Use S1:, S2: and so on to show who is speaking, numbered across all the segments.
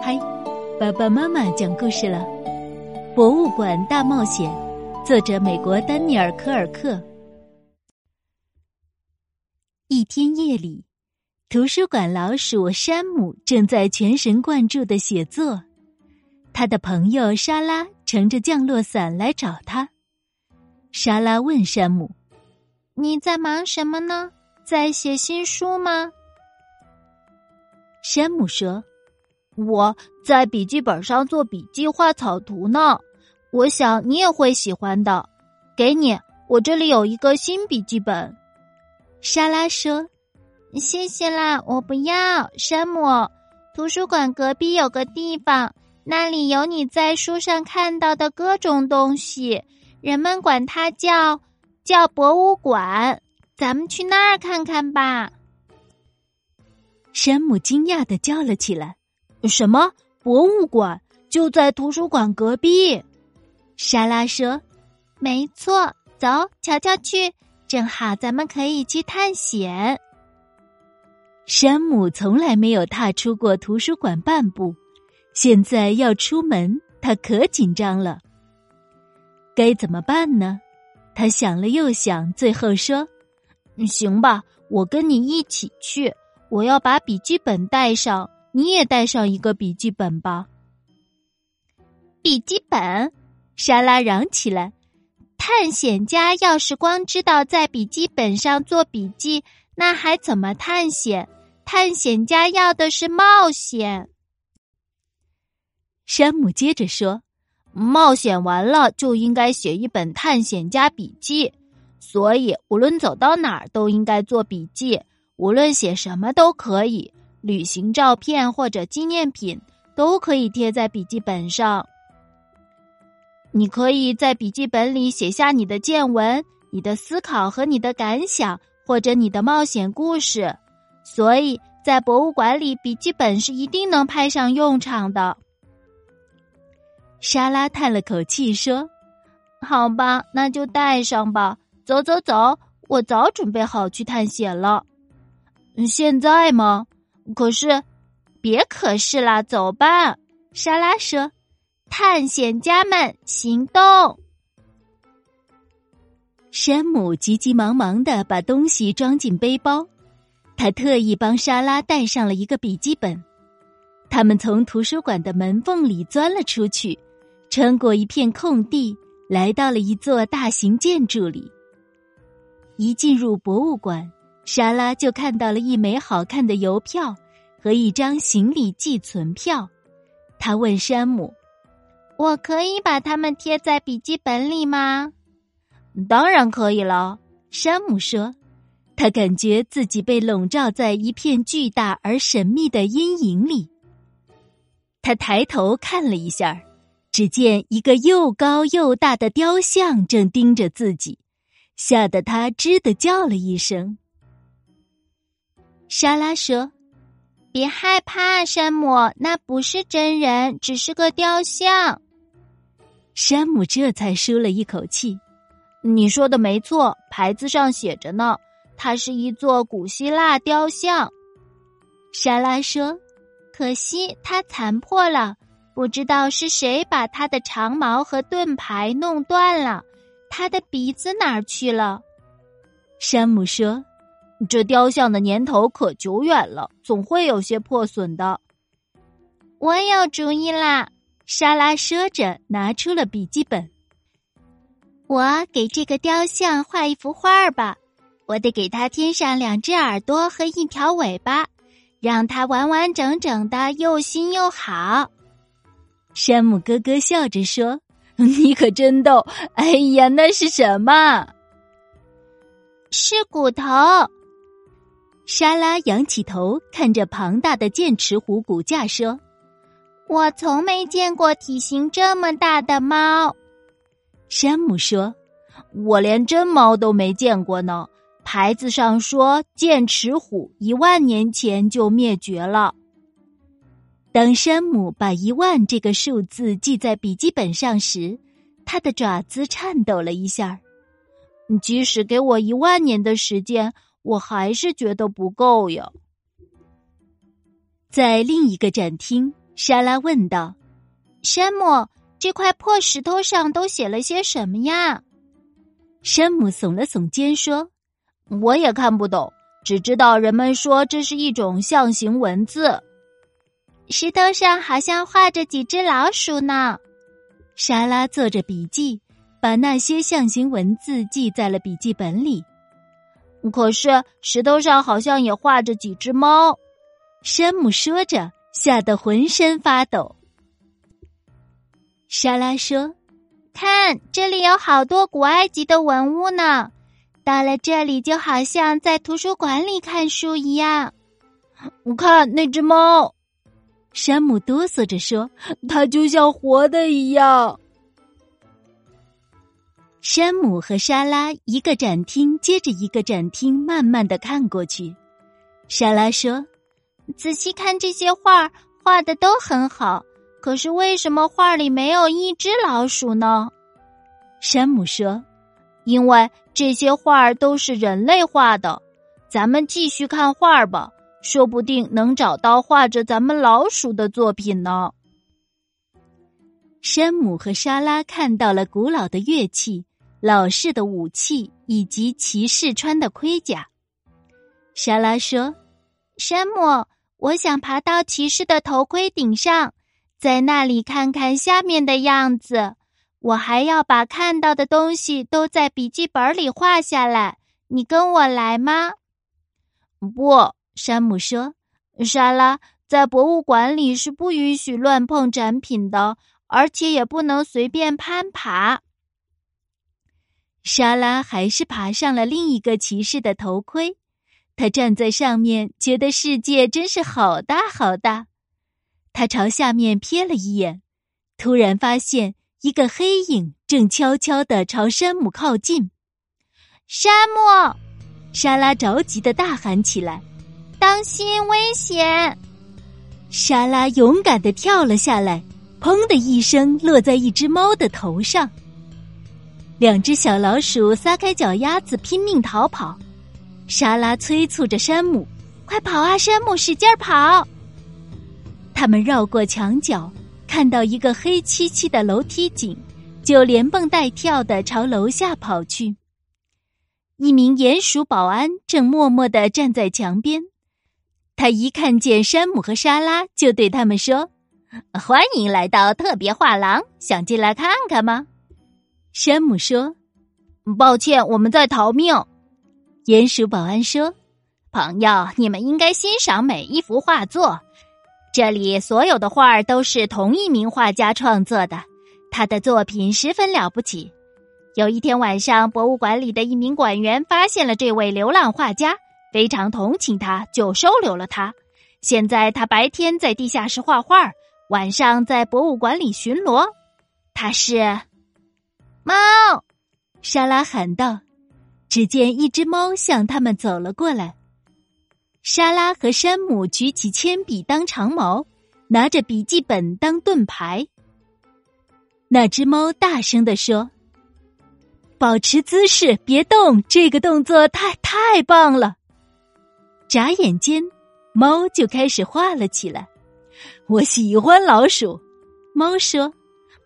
S1: 嗨，爸爸妈妈讲故事了，《博物馆大冒险》，作者美国丹尼尔·科尔克。一天夜里，图书馆老鼠山姆正在全神贯注的写作，他的朋友莎拉乘着降落伞来找他。莎拉问山姆：“
S2: 你在忙什么呢？在写新书吗？”
S1: 山姆说。
S2: 我在笔记本上做笔记、画草图呢，我想你也会喜欢的。给你，我这里有一个新笔记本。
S1: 莎拉说：“
S2: 谢谢啦，我不要。”山姆，图书馆隔壁有个地方，那里有你在书上看到的各种东西，人们管它叫叫博物馆。咱们去那儿看看吧。
S1: 山姆惊讶的叫了起来。
S2: 什么博物馆就在图书馆隔壁？
S1: 莎拉说：“
S2: 没错，走，瞧瞧去，正好咱们可以去探险。”
S1: 山姆从来没有踏出过图书馆半步，现在要出门，他可紧张了。该怎么办呢？他想了又想，最后说：“
S2: 行吧，我跟你一起去。我要把笔记本带上。”你也带上一个笔记本吧。笔记本，莎拉嚷起来：“探险家要是光知道在笔记本上做笔记，那还怎么探险？探险家要的是冒险。”
S1: 山姆接着说：“
S2: 冒险完了就应该写一本探险家笔记，所以无论走到哪儿都应该做笔记，无论写什么都可以。”旅行照片或者纪念品都可以贴在笔记本上。你可以在笔记本里写下你的见闻、你的思考和你的感想，或者你的冒险故事。所以在博物馆里，笔记本是一定能派上用场的。
S1: 莎拉叹了口气说：“
S2: 好吧，那就带上吧。走走走，我早准备好去探险了。现在吗？”可是，别可是啦，走吧。莎拉说：“探险家们，行动！”
S1: 山姆急急忙忙的把东西装进背包，他特意帮莎拉带上了一个笔记本。他们从图书馆的门缝里钻了出去，穿过一片空地，来到了一座大型建筑里。一进入博物馆。莎拉就看到了一枚好看的邮票和一张行李寄存票，他问山姆：“
S2: 我可以把它们贴在笔记本里吗？”“
S1: 当然可以了。”山姆说，他感觉自己被笼罩在一片巨大而神秘的阴影里。他抬头看了一下，只见一个又高又大的雕像正盯着自己，吓得他吱的叫了一声。
S2: 莎拉说：“别害怕，山姆，那不是真人，只是个雕像。”
S1: 山姆这才舒了一口气。
S2: “你说的没错，牌子上写着呢，它是一座古希腊雕像。”
S1: 莎拉说：“
S2: 可惜它残破了，不知道是谁把它的长矛和盾牌弄断了。它的鼻子哪儿去了？”
S1: 山姆说。
S2: 这雕像的年头可久远了，总会有些破损的。我有主意啦！莎拉说着，拿出了笔记本。我给这个雕像画一幅画儿吧，我得给它添上两只耳朵和一条尾巴，让它完完整整的，又新又好。
S1: 山姆咯咯笑着说：“你可真逗！哎呀，那是什么？
S2: 是骨头。”
S1: 莎拉仰起头，看着庞大的剑齿虎骨架，说：“
S2: 我从没见过体型这么大的猫。”
S1: 山姆说：“
S2: 我连真猫都没见过呢。牌子上说剑齿虎一万年前就灭绝了。”
S1: 当山姆把一万这个数字记在笔记本上时，他的爪子颤抖了一下。
S2: 即使给我一万年的时间。我还是觉得不够呀。
S1: 在另一个展厅，莎拉问道：“
S2: 山姆，这块破石头上都写了些什么呀？”
S1: 山姆耸了耸肩说：“
S2: 我也看不懂，只知道人们说这是一种象形文字。石头上好像画着几只老鼠呢。”
S1: 莎拉做着笔记，把那些象形文字记在了笔记本里。
S2: 可是石头上好像也画着几只猫。
S1: 山姆说着，吓得浑身发抖。莎拉说。
S2: 看，这里有好多古埃及的文物呢。到了这里，就好像在图书馆里看书一样。我看那只猫，
S1: 山姆哆嗦着说：“
S2: 它就像活的一样。”
S1: 山姆和莎拉一个展厅接着一个展厅，慢慢的看过去。莎拉说：“
S2: 仔细看这些画，画的都很好。”可是为什么画里没有一只老鼠呢？
S1: 山姆说：“
S2: 因为这些画都是人类画的。咱们继续看画吧，说不定能找到画着咱们老鼠的作品呢。”
S1: 山姆和莎拉看到了古老的乐器、老式的武器以及骑士穿的盔甲。莎拉说：“
S2: 山姆，我想爬到骑士的头盔顶上。”在那里看看下面的样子，我还要把看到的东西都在笔记本里画下来。你跟我来吗？
S1: 不，山姆说。
S2: 莎拉，在博物馆里是不允许乱碰展品的，而且也不能随便攀爬。
S1: 莎拉还是爬上了另一个骑士的头盔，他站在上面，觉得世界真是好大好大。他朝下面瞥了一眼，突然发现一个黑影正悄悄地朝山姆靠近。
S2: 山姆，
S1: 莎拉着急的大喊起来：“
S2: 当心，危险！”
S1: 莎拉勇敢的跳了下来，砰的一声落在一只猫的头上。两只小老鼠撒开脚丫子拼命逃跑，莎拉催促着山姆：“
S2: 快跑啊，山姆，使劲跑！”
S1: 他们绕过墙角，看到一个黑漆漆的楼梯井，就连蹦带跳的朝楼下跑去。一名鼹鼠保安正默默的站在墙边，他一看见山姆和莎拉，就对他们说：“
S2: 欢迎来到特别画廊，想进来看看吗？”
S1: 山姆说：“
S2: 抱歉，我们在逃命。”
S1: 鼹鼠保安说：“
S2: 朋友，你们应该欣赏每一幅画作。”这里所有的画都是同一名画家创作的，他的作品十分了不起。有一天晚上，博物馆里的一名馆员发现了这位流浪画家，非常同情他，就收留了他。现在他白天在地下室画画，晚上在博物馆里巡逻。他是
S1: 猫，莎拉喊道。只见一只猫向他们走了过来。莎拉和山姆举起铅笔当长矛，拿着笔记本当盾牌。那只猫大声的说：“保持姿势，别动，这个动作太太棒了。”眨眼间，猫就开始画了起来。我喜欢老鼠，猫说：“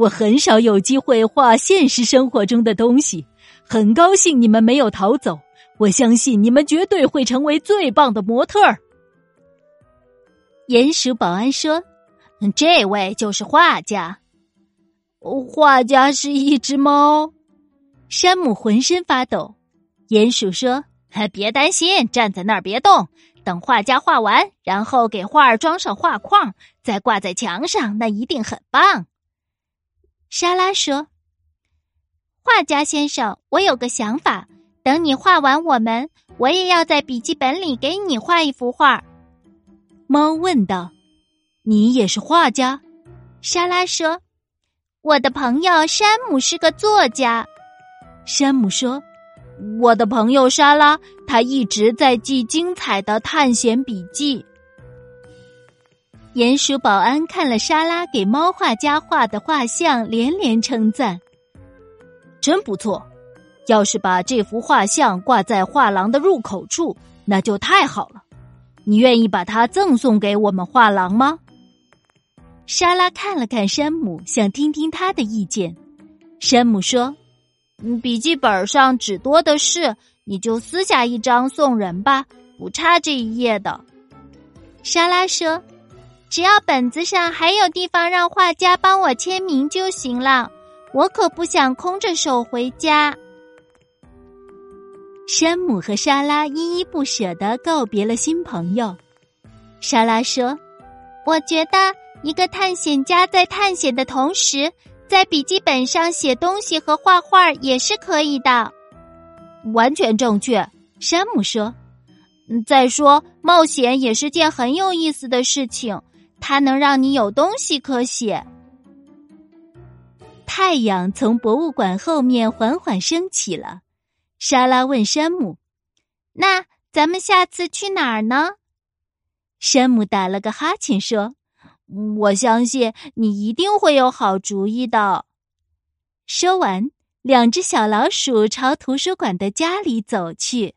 S1: 我很少有机会画现实生活中的东西，很高兴你们没有逃走。”我相信你们绝对会成为最棒的模特儿。鼹鼠保安说：“
S2: 这位就是画家。”
S1: 画家是一只猫。山姆浑身发抖。鼹鼠说：“
S2: 别担心，站在那儿别动，等画家画完，然后给画儿装上画框，再挂在墙上，那一定很棒。”
S1: 莎拉说：“
S2: 画家先生，我有个想法。”等你画完我们，我也要在笔记本里给你画一幅画。
S1: 猫问道：“你也是画家？”
S2: 莎拉说：“我的朋友山姆是个作家。”
S1: 山姆说：“
S2: 我的朋友莎拉，他一直在记精彩的探险笔记。”
S1: 鼹鼠保安看了莎拉给猫画家画的画像，连连称赞：“
S2: 真不错。”要是把这幅画像挂在画廊的入口处，那就太好了。你愿意把它赠送给我们画廊吗？
S1: 莎拉看了看山姆，想听听他的意见。山姆说：“，
S2: 笔记本上纸多的是，你就撕下一张送人吧，不差这一页的。”
S1: 莎拉说：“
S2: 只要本子上还有地方让画家帮我签名就行了，我可不想空着手回家。”
S1: 山姆和莎拉依依不舍的告别了新朋友。莎拉说：“
S2: 我觉得一个探险家在探险的同时，在笔记本上写东西和画画也是可以的。”
S1: 完全正确，山姆说。
S2: 再说，冒险也是件很有意思的事情，它能让你有东西可写。
S1: 太阳从博物馆后面缓缓升起了。莎拉问山姆：“
S2: 那咱们下次去哪儿呢？”
S1: 山姆打了个哈欠说：“
S2: 我相信你一定会有好主意的。”
S1: 说完，两只小老鼠朝图书馆的家里走去。